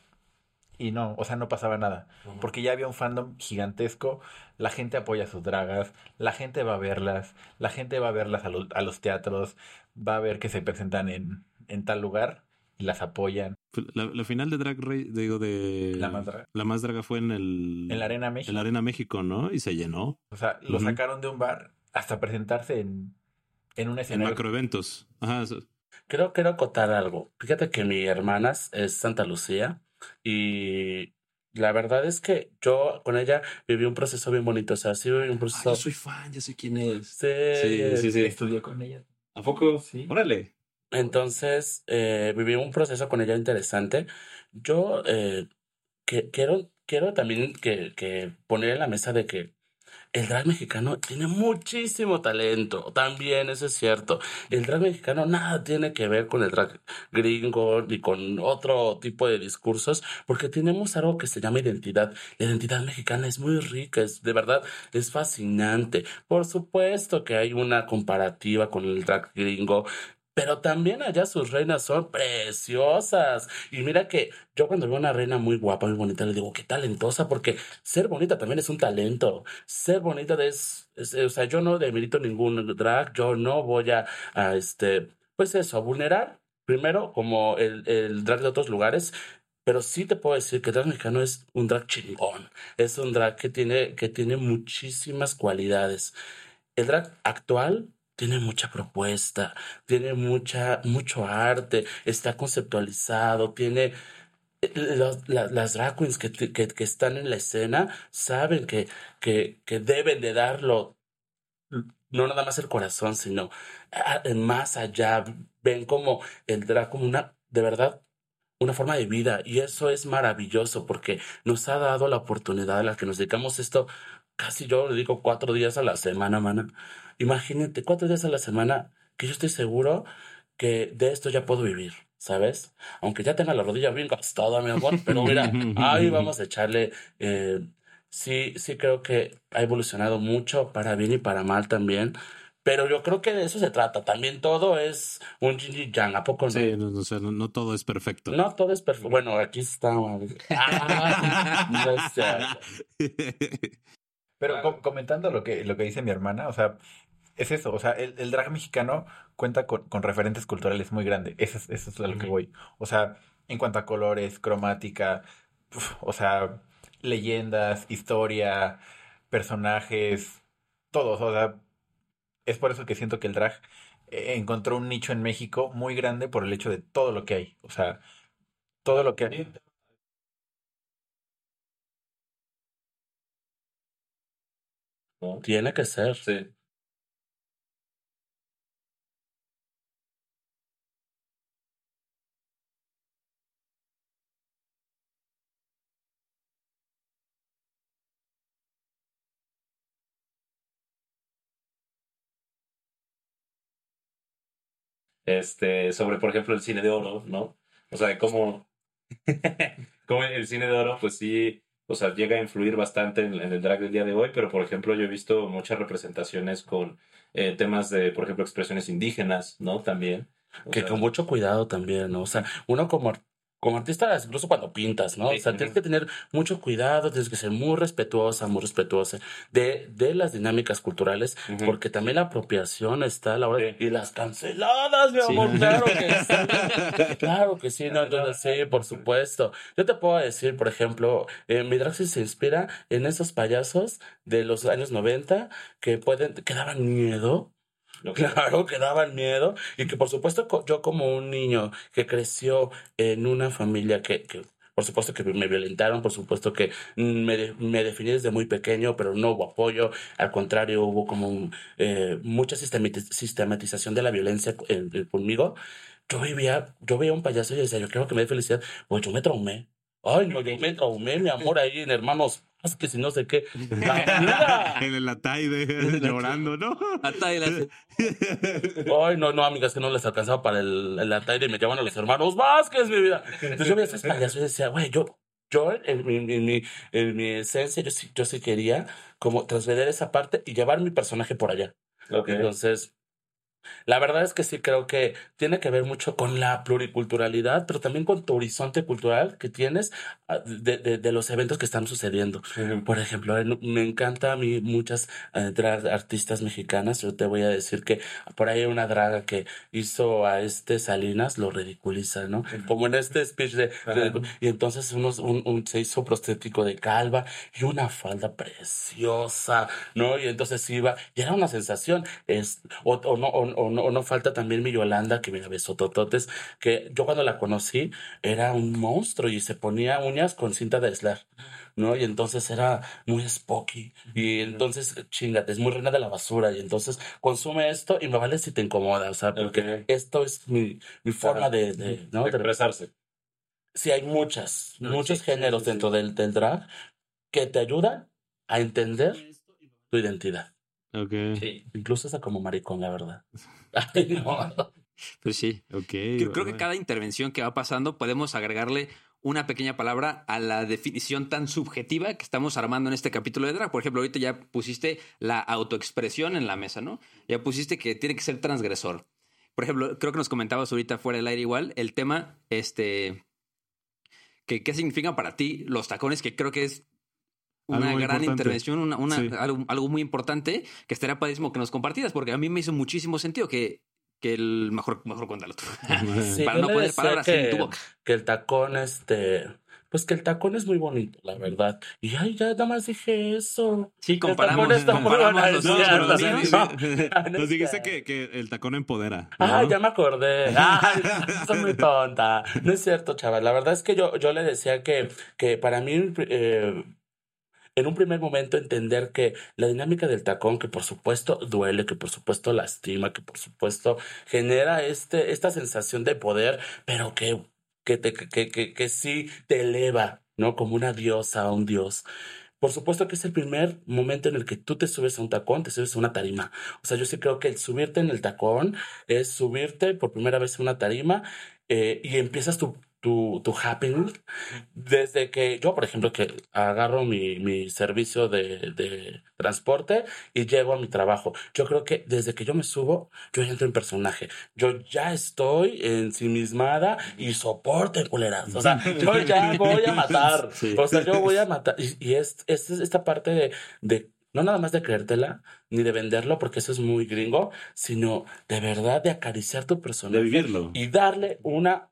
y no, o sea, no pasaba nada, porque ya había un fandom gigantesco, la gente apoya a sus dragas, la gente va a verlas, la gente va a verlas a, los- a los teatros, va a ver que se presentan en, en tal lugar las apoyan. La, la final de Drag Race, digo, de. La Más Draga. La más draga fue en el. En la Arena México. En la Arena México, ¿no? Y se llenó. O sea, lo sacaron de un bar hasta presentarse en, en un En escenario. macroeventos. Ajá. Quiero, quiero acotar algo. Fíjate que mi hermana es Santa Lucía y la verdad es que yo con ella viví un proceso bien bonito. O sea, sí viví un Ah, proceso. yo soy fan, ya sé quién es. Sí. Sí, sí, sí. Estudié con ella. ¿A poco? Sí. Órale. Entonces, eh, viví un proceso con ella interesante. Yo eh, que, quiero, quiero también que, que poner en la mesa de que el drag mexicano tiene muchísimo talento. También, eso es cierto. El drag mexicano nada tiene que ver con el drag gringo ni con otro tipo de discursos, porque tenemos algo que se llama identidad. La identidad mexicana es muy rica, es de verdad, es fascinante. Por supuesto que hay una comparativa con el drag gringo, pero también allá sus reinas son preciosas. Y mira que yo cuando veo una reina muy guapa, muy bonita, le digo, qué talentosa, porque ser bonita también es un talento. Ser bonita es, o sea, yo no demerito ningún drag, yo no voy a, a, este, pues eso, a vulnerar, primero, como el, el drag de otros lugares. Pero sí te puedo decir que el drag mexicano es un drag chingón. Es un drag que tiene, que tiene muchísimas cualidades. El drag actual tiene mucha propuesta, tiene mucha, mucho arte, está conceptualizado, tiene... eh, los- la- las drag queens que, que, están en la escena saben que, que, que deben de darlo, no nada más el corazón, sino a- más allá. Ven como el drag como una, de verdad, una forma de vida. Y eso es maravilloso porque nos ha dado la oportunidad a la que nos dedicamos esto casi yo le digo cuatro días a la semana, mana. Imagínate, cuatro días a la semana que yo estoy seguro que de esto ya puedo vivir, ¿sabes? Aunque ya tenga la rodilla bien gastada, mi amor, pero mira, ahí vamos a echarle. eh, sí, sí creo que ha evolucionado mucho para bien y para mal también. Pero yo creo que de eso se trata. También todo es un yin y yang, ¿a poco no? Sí, no, no, o sea, no, no todo es perfecto. No, todo es perfecto. Bueno, aquí está. Ah, *laughs* no. *laughs* Pero com- comentando lo que, lo que dice mi hermana, o sea, es eso, o sea, el, el drag mexicano cuenta con, con referentes culturales muy grandes, eso es, eso es a lo que voy. O sea, en cuanto a colores, cromática, uf, o sea, leyendas, historia, personajes, todos, o sea, es por eso que siento que el drag eh, encontró un nicho en México muy grande por el hecho de todo lo que hay, o sea, todo lo que hay. Tiene que ser. Sí. Este, sobre, por ejemplo, el cine de oro, ¿no? O sea, cómo, *laughs* cómo el cine de oro, pues sí, o sea, llega a influir bastante en, en el drag del día de hoy, pero, por ejemplo, yo he visto muchas representaciones con eh, temas de, por ejemplo, expresiones indígenas, ¿no? También. O Que sea, con mucho cuidado también, ¿no? O sea, uno como, como artista, incluso cuando pintas, ¿no? Sí, O sea, tienes que tener mucho cuidado, tienes que ser muy respetuosa, muy respetuosa de, de las dinámicas culturales, porque también la apropiación está a la hora. Sí. Y las canceladas, mi Sí. amor, claro que sí. Claro que sí, *laughs* no, entonces sí, por supuesto. Yo te puedo decir, por ejemplo, eh, mi drag se inspira en esos payasos de los años 90 que pueden, que daban miedo. *laughs* Claro que daban miedo y que por supuesto yo como un niño que creció en una familia que, que por supuesto que me violentaron, por supuesto que me, me definí desde muy pequeño, pero no hubo apoyo, al contrario hubo como un, eh, mucha sistemati- sistematización de la violencia en- en- conmigo. Yo vivía, yo veía un payaso y decía, yo quiero que me dé felicidad, pues yo me traumé. Ay, no, yo me traumé, mi amor, ahí en Hermanos es que si no sé qué. *laughs* En el Ataide llorando, ¿no? Ataide. Ay, no, no, amigas, que no les alcanzaba para el, el Ataide y me llaman a los hermanos Vázquez, mi vida. Entonces yo veía esas payasos y decía, güey, yo, yo en mi, en mi, en mi esencia, yo sí, yo sí quería como trasladar esa parte y llevar mi personaje por allá. Ok. Entonces, la verdad es que sí creo que tiene que ver mucho con la pluriculturalidad, pero también con tu horizonte cultural que tienes ah, de, de, de los eventos que están sucediendo. Por ejemplo, me encanta a mí muchas eh, drag artistas mexicanas. Yo te voy a decir que por ahí hay una draga que hizo a este Salinas, lo ridiculiza, ¿no? Como en este speech de, de- y entonces unos, un, un- se hizo prostético de calva y una falda preciosa, ¿no? Y entonces iba, y era una sensación, es, o, o no, o, o no, o no falta también mi Yolanda, que mira, besotototes, que yo cuando la conocí era un monstruo y se ponía uñas con cinta de aislar. ¿no? Y entonces era muy spooky. Y entonces, chingate, es muy reina de la basura. Y entonces consume esto y me vale si te incomoda. O sea, porque esto es mi, mi forma de, de, ¿no? De De- expresarse. sí, hay muchas, muchos géneros dentro del, del drag que te ayudan a entender tu identidad. Ok. Sí. Incluso esa como maricón, la verdad. *laughs* Ay, no. Pues sí. Ok. Creo, creo que cada intervención que va pasando podemos agregarle una pequeña palabra a la definición tan subjetiva que estamos armando en este capítulo de drag. Por ejemplo, ahorita ya pusiste la autoexpresión en la mesa, ¿no? Ya pusiste que tiene que ser transgresor. Por ejemplo, creo que nos comentabas ahorita fuera del aire igual el tema, este, que qué significan para ti los tacones, que creo que es una Algo gran importante. intervención, una, una- Sí. algo, algo muy importante que estaría padrísimo que nos compartieras, porque a mí me hizo muchísimo sentido que, que el mejor, mejor cuéntalo tú. *laughs* Sí, Para no poner palabras que, en tu boca. que el tacón, este, pues que el tacón es muy bonito, la verdad. Y ay, ya nada más dije eso. Sí, El comparamos, tacón está muy comparamos No, pero, o sea, *laughs* No, no nos dijiste que, que el tacón empodera. Ah, ¿no? ya me acordé. Ay, *laughs* soy muy tonta. No es cierto, chaval. La verdad es que yo, yo le decía que, que para mí, eh, en un primer momento, entender que la dinámica del tacón, que por supuesto duele, que por supuesto lastima, que por supuesto genera este, esta sensación de poder, pero que, que, te, que, que, que sí te eleva, ¿no? Como una diosa un dios. Por supuesto que es el primer momento en el que tú te subes a un tacón, te subes a una tarima. O sea, yo sí creo que el subirte en el tacón es subirte por primera vez a una tarima eh, y empiezas tu, tu, tu happening desde que yo, por ejemplo, que agarro mi, mi servicio de, de transporte y llego a mi trabajo. Yo creo que desde que yo me subo, yo entro en personaje. Yo ya estoy ensimismada y soporte, culeras. O sea, *laughs* yo ya voy a *laughs* matar. Sí. O sea, yo voy a *laughs* matar. Y, y es, es esta parte de, de no nada más de creértela, ni de venderlo, porque eso es muy gringo, sino de verdad de acariciar tu personaje. De vivirlo. Y darle una,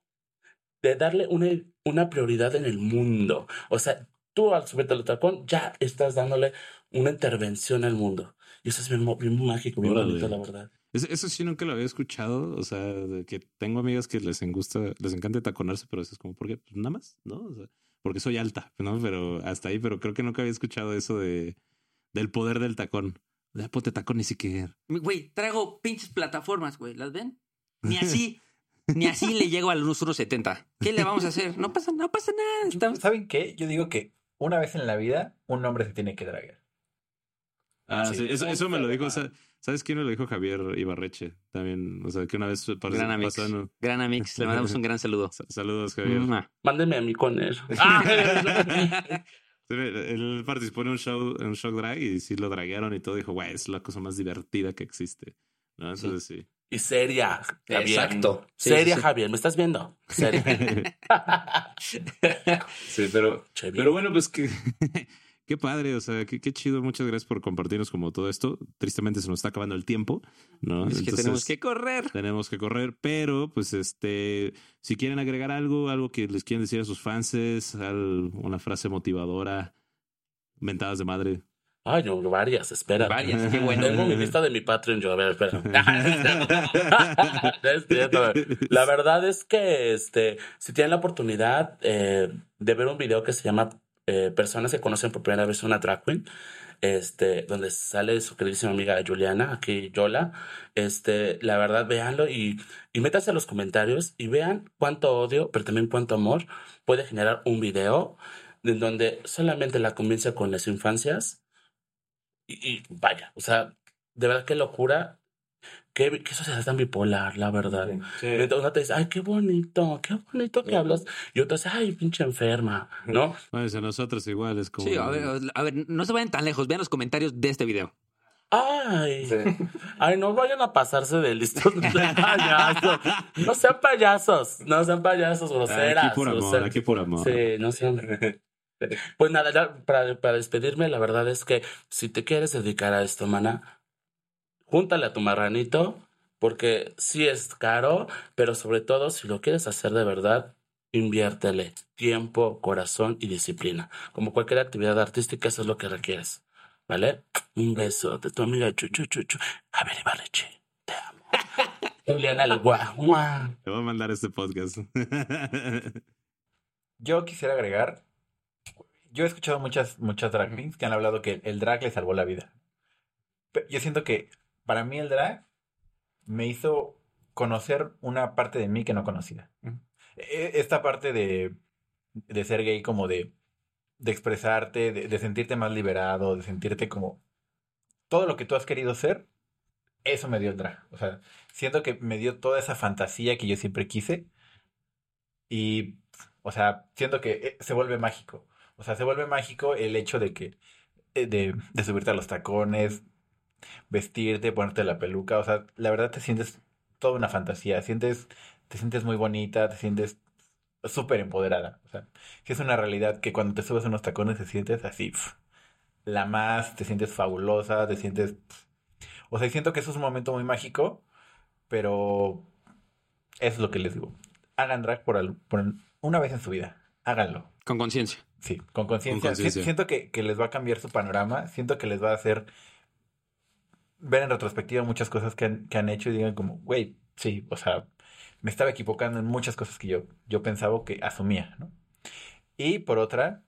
de darle una, una prioridad en el mundo. O sea, tú al subirte al tacón ya estás dándole una intervención al mundo. Y eso es bien, bien mágico, bien Órale. bonito, la verdad. Es- Eso sí nunca lo había escuchado, o sea, de que tengo amigas que les gusta, les encanta taconarse, pero eso es como, ¿por qué? Pues nada más, ¿no? O sea, porque soy alta, ¿no? Pero hasta ahí, pero creo que nunca había escuchado eso de del poder del tacón. Ya ponte tacón ni siquiera. Güey, traigo pinches plataformas, güey. ¿Las ven? Ni así, *laughs* ni así le llego a los 1.70. ¿Qué le vamos a hacer? No pasa, no pasa nada. Estamos... ¿Saben qué? Yo digo que una vez en la vida un hombre se tiene que dragar. Ah, Sí. sí, eso, eso me lo dijo, o sea, ¿sabes quién me lo dijo Javier Ibarreche? También, o sea, que una vez parece- Gran amix. pasó en- Gran amix. Le mandamos un gran saludo. *laughs* Sa- Saludos, Javier. Mua. Mándenme a mí con él. *laughs* *laughs* Sí, Él participó en un show, en un show drag y sí lo draguearon y todo. Dijo, güey, es la cosa más divertida que existe. ¿No? Entonces sí. Y seria, Javier. Exacto. Sí, seria, sí, sí. Javier. ¿Me estás viendo? Seria. *laughs* Sí, pero, pero bueno, pues que *laughs* qué padre, o sea, qué, qué chido. Muchas gracias por compartirnos como todo esto. Tristemente se nos está acabando el tiempo, ¿no? Es que Entonces, tenemos que correr. tenemos que correr, pero pues este, si quieren agregar algo, algo que les quieren decir a sus fans, al- una frase motivadora, mentadas de madre. Ay, no, varias, espera. Varias, qué *laughs* bueno. Tengo mi lista de mi Patreon, yo, a ver, espera. Es cierto. La verdad es que este, si tienen la oportunidad eh, de ver un video que se llama eh, Personas que conocen por primera vez una drag queen, este, donde sale su queridísima amiga Juliana, aquí Yola, este, la verdad, véanlo y, y métanse a los comentarios y vean cuánto odio, pero también cuánto amor puede generar un video en donde solamente la convence con las infancias. Y, y vaya, o sea, de verdad qué locura. Qué, qué sociedad tan bipolar, la verdad. Entonces Una te dice, ay, qué bonito, qué bonito que hablas. Y otra dice, ay, pinche enferma, ¿no? Pues a nosotros igual es como... Sí, a ver, a ver, no se vayan tan lejos. Vean los comentarios de este video. Ay, *laughs* ay, no vayan a pasarse de listos de *laughs* *laughs* payasos. No sean payasos, no sean payasos groseras. Aquí por amor, groseras. aquí por amor. Sí, no sean. *laughs* Pues nada, ya para, para despedirme, la verdad es que si te quieres dedicar a esto, mana, júntale a tu marranito, porque sí es caro, pero sobre todo, si lo quieres hacer de verdad, inviértele tiempo, corazón y disciplina. Como cualquier actividad artística, eso es lo que requieres. ¿Vale? Un beso de tu amiga Chuchu Chuchu. Javier Ibarreche, te amo. *laughs* Juliana. Te voy a mandar este podcast. *laughs* Yo quisiera agregar, yo he escuchado muchas, muchas drag queens que han hablado que el drag les salvó la vida. Pe- Yo siento que para mí el drag me hizo conocer una parte de mí que no conocía. E- Esta parte de, de ser gay como de, de expresarte, de, de sentirte más liberado, de sentirte como todo lo que tú has querido ser, eso me dio el drag. O sea, siento que me dio toda esa fantasía que yo siempre quise y o sea, siento que eh, se vuelve mágico. O sea, se vuelve mágico el hecho de que, eh, de, de subirte a los tacones, vestirte, ponerte la peluca. O sea, la verdad te sientes toda una fantasía. Sientes, te sientes muy bonita, te sientes súper empoderada. O sea, sí es una realidad que cuando te subes a unos tacones te sientes así, la más, te sientes fabulosa, te sientes... O sea, siento que eso es un momento muy mágico, pero eso es lo que les digo. Hagan drag por, por una vez en su vida. Háganlo. Con conciencia. Sí, con conciencia. Con conciencia. Si- Siento que, que les va a cambiar su panorama. Siento que les va a hacer ver en retrospectiva muchas cosas que han, que han hecho y digan como, güey, sí, o sea, me estaba equivocando en muchas cosas que yo, yo pensaba que asumía, ¿no? Y por otra,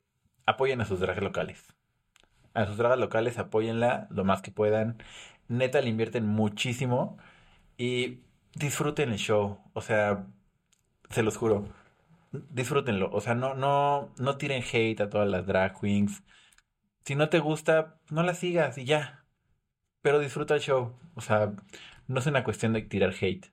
apoyen a sus drags locales. A sus dragas locales, apóyenla lo más que puedan. Neta, le invierten muchísimo y disfruten el show. O sea, se los juro disfrútenlo. O sea, no, no, no tiren hate a todas las drag queens. Si no te gusta, no la sigas y ya. Pero disfruta el show. O sea, no es una cuestión de tirar hate.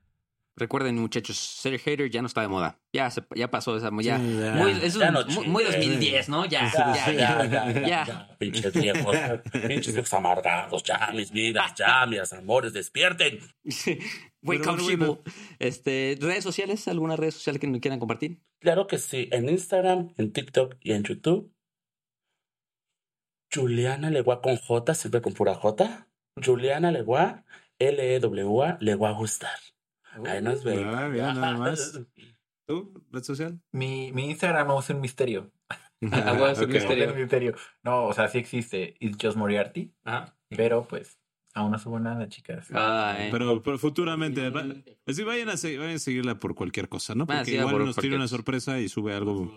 Recuerden, muchachos, ser hater ya no está de moda. Ya, se, ya pasó esa. Ya, Sí, ya. muy, eso Ya es no muy, muy chingues. 2010, ¿no? Ya, Ya, ya, ya, ya. ya, ya. ya. Pinches viejos, pinches viejos amargados, ya, mis vidas, ya, *laughs* mis amores, despierten. Wake up, bueno, bueno. people. Este, ¿Redes sociales? ¿Alguna red social que nos quieran compartir? Claro que sí, en Instagram, en TikTok y en YouTube. Juliana Legua con J, siempre con pura J. Juliana Legua, L-E-W-A, le va a gustar. Ahí nos vemos. Ah, mira, nada más. *laughs* ¿Tú? ¿Red social? Mi, mi Instagram es un misterio. *laughs* *laughs* Bueno, es un misterio. No, o sea, sí existe. It's just Moriarty. Ajá. Pero pues, aún no subo nada, chicas. Ay. Pero, pero futuramente, va- sí, vayan, a, vayan a seguirla por cualquier cosa, ¿no? Ah, Porque sí, igual por nos tiene una sorpresa y sube algo.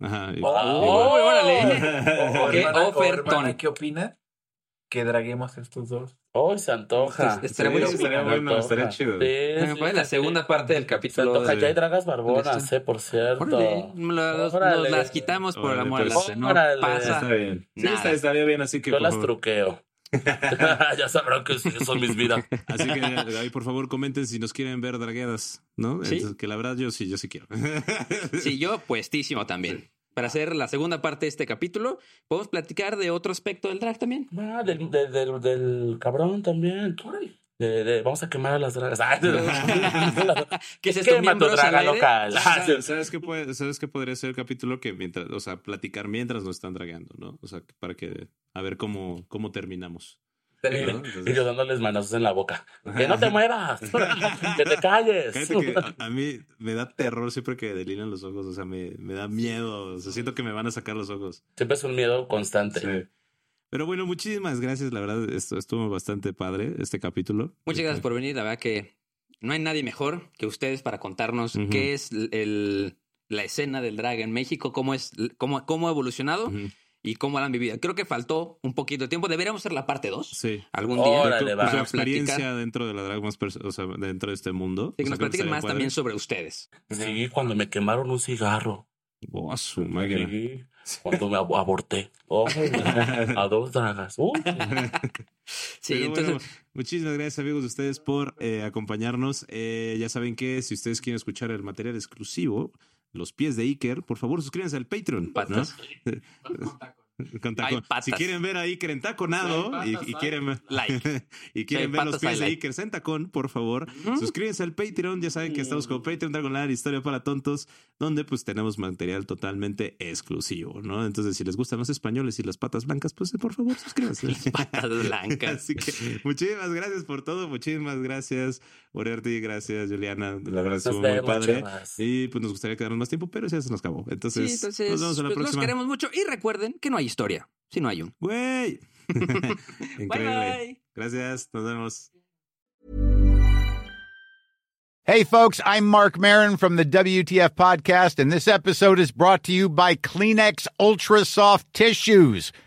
Ajá. y- ¡Oh, órale! ¡Qué ofertón! ¿qué opina? Que draguemos estos dos. Hoy se antoja. Estaría bueno, Sí, estaría se bueno, estaría chido. Sí, Me sí, la sí. segunda parte del Se capítulo. antoja. de- Ya hay dragas barbonas, ¿Dónde eh, por cierto. Órale, nos, Órale. nos las quitamos por el amor al pues. arte. No Órale. pasa. Está bien. Sí, Nada. está, estaría bien, así que. Yo las truqueo. *laughs* *laughs* ya sabrán que son mis vidas. Así que ahí por favor comenten si nos quieren ver dragueadas, ¿no? Sí. Entonces, que la verdad yo sí, yo sí quiero. Sí, yo *laughs* puestísimo también. Para hacer la segunda parte de este capítulo, podemos platicar de otro aspecto del drag también. Ah, del, del, del, del cabrón también. De, de- vamos a quemar a las dragas. Ay, *laughs* ¿Qué es esto? Quema tu ¿Miembros al draga local. ¿Sabes, sabes qué puede, sabes qué podría ser el capítulo que mientras, o sea, platicar mientras nos están dragueando, ¿no? O sea, para que a ver cómo, cómo terminamos. ¿No? Y yo dándoles manazos en la boca. Que no te muevas. *laughs* que te calles. Que a, a mí me da terror siempre que delinean los ojos, o sea, me, me da miedo, o sea, siento que me van a sacar los ojos. Siempre es un miedo constante. Pero bueno, muchísimas gracias, la verdad, esto estuvo bastante padre este capítulo. Muchas gracias por venir. La verdad que no hay nadie mejor que ustedes para contarnos qué es el, la escena del drag en México, cómo, es, cómo, cómo ha evolucionado. Y cómo la han vivido. Creo que faltó un poquito de tiempo. Deberíamos hacer la parte 2 Sí. algún día. Órale, tu para experiencia platicar. dentro de la drag o sea, dentro de este mundo. Sí, que O sea, nos platiquen más padre. también sobre ustedes. Sí, cuando me quemaron un cigarro. Oh, a su máquina. Sí, cuando me ab- aborté. Oh, *laughs* a dos dragas. Sí, Pero entonces, bueno, muchísimas gracias amigos de ustedes por eh, acompañarnos. Eh, ya saben que si ustedes quieren escuchar el material exclusivo, los pies de Iker, por favor suscríbanse al Patreon. ¿no? *laughs* Con tacón. Hay. Si quieren ver a Iker en taconado y, y quieren, Like. *laughs* y quieren hay ver los hay pies de like. Iker en tacón, por favor, suscríbanse al Patreon. Ya saben que estamos con Patreon Dragonlance Historia para Tontos, donde pues tenemos material totalmente exclusivo, ¿no? Entonces, si les gustan los españoles y las patas blancas, pues por favor suscríbanse. *laughs* patas blancas. *laughs* Así que muchísimas gracias por todo, muchísimas gracias, Oriarty, gracias, Juliana, la verdad estuvo muy padre. Y pues nos gustaría quedarnos más tiempo, pero ya se nos acabó. Entonces, Sí, entonces nos vemos a la pues, los próxima. queremos mucho y recuerden que no hay historia, si no hay un. Güey. *laughs* Increíble. Bye. Gracias, nos vemos. Hey, folks, I'm Mark Marin from the WTF Podcast, and this episode is brought to you by Kleenex Ultra Soft Tissues,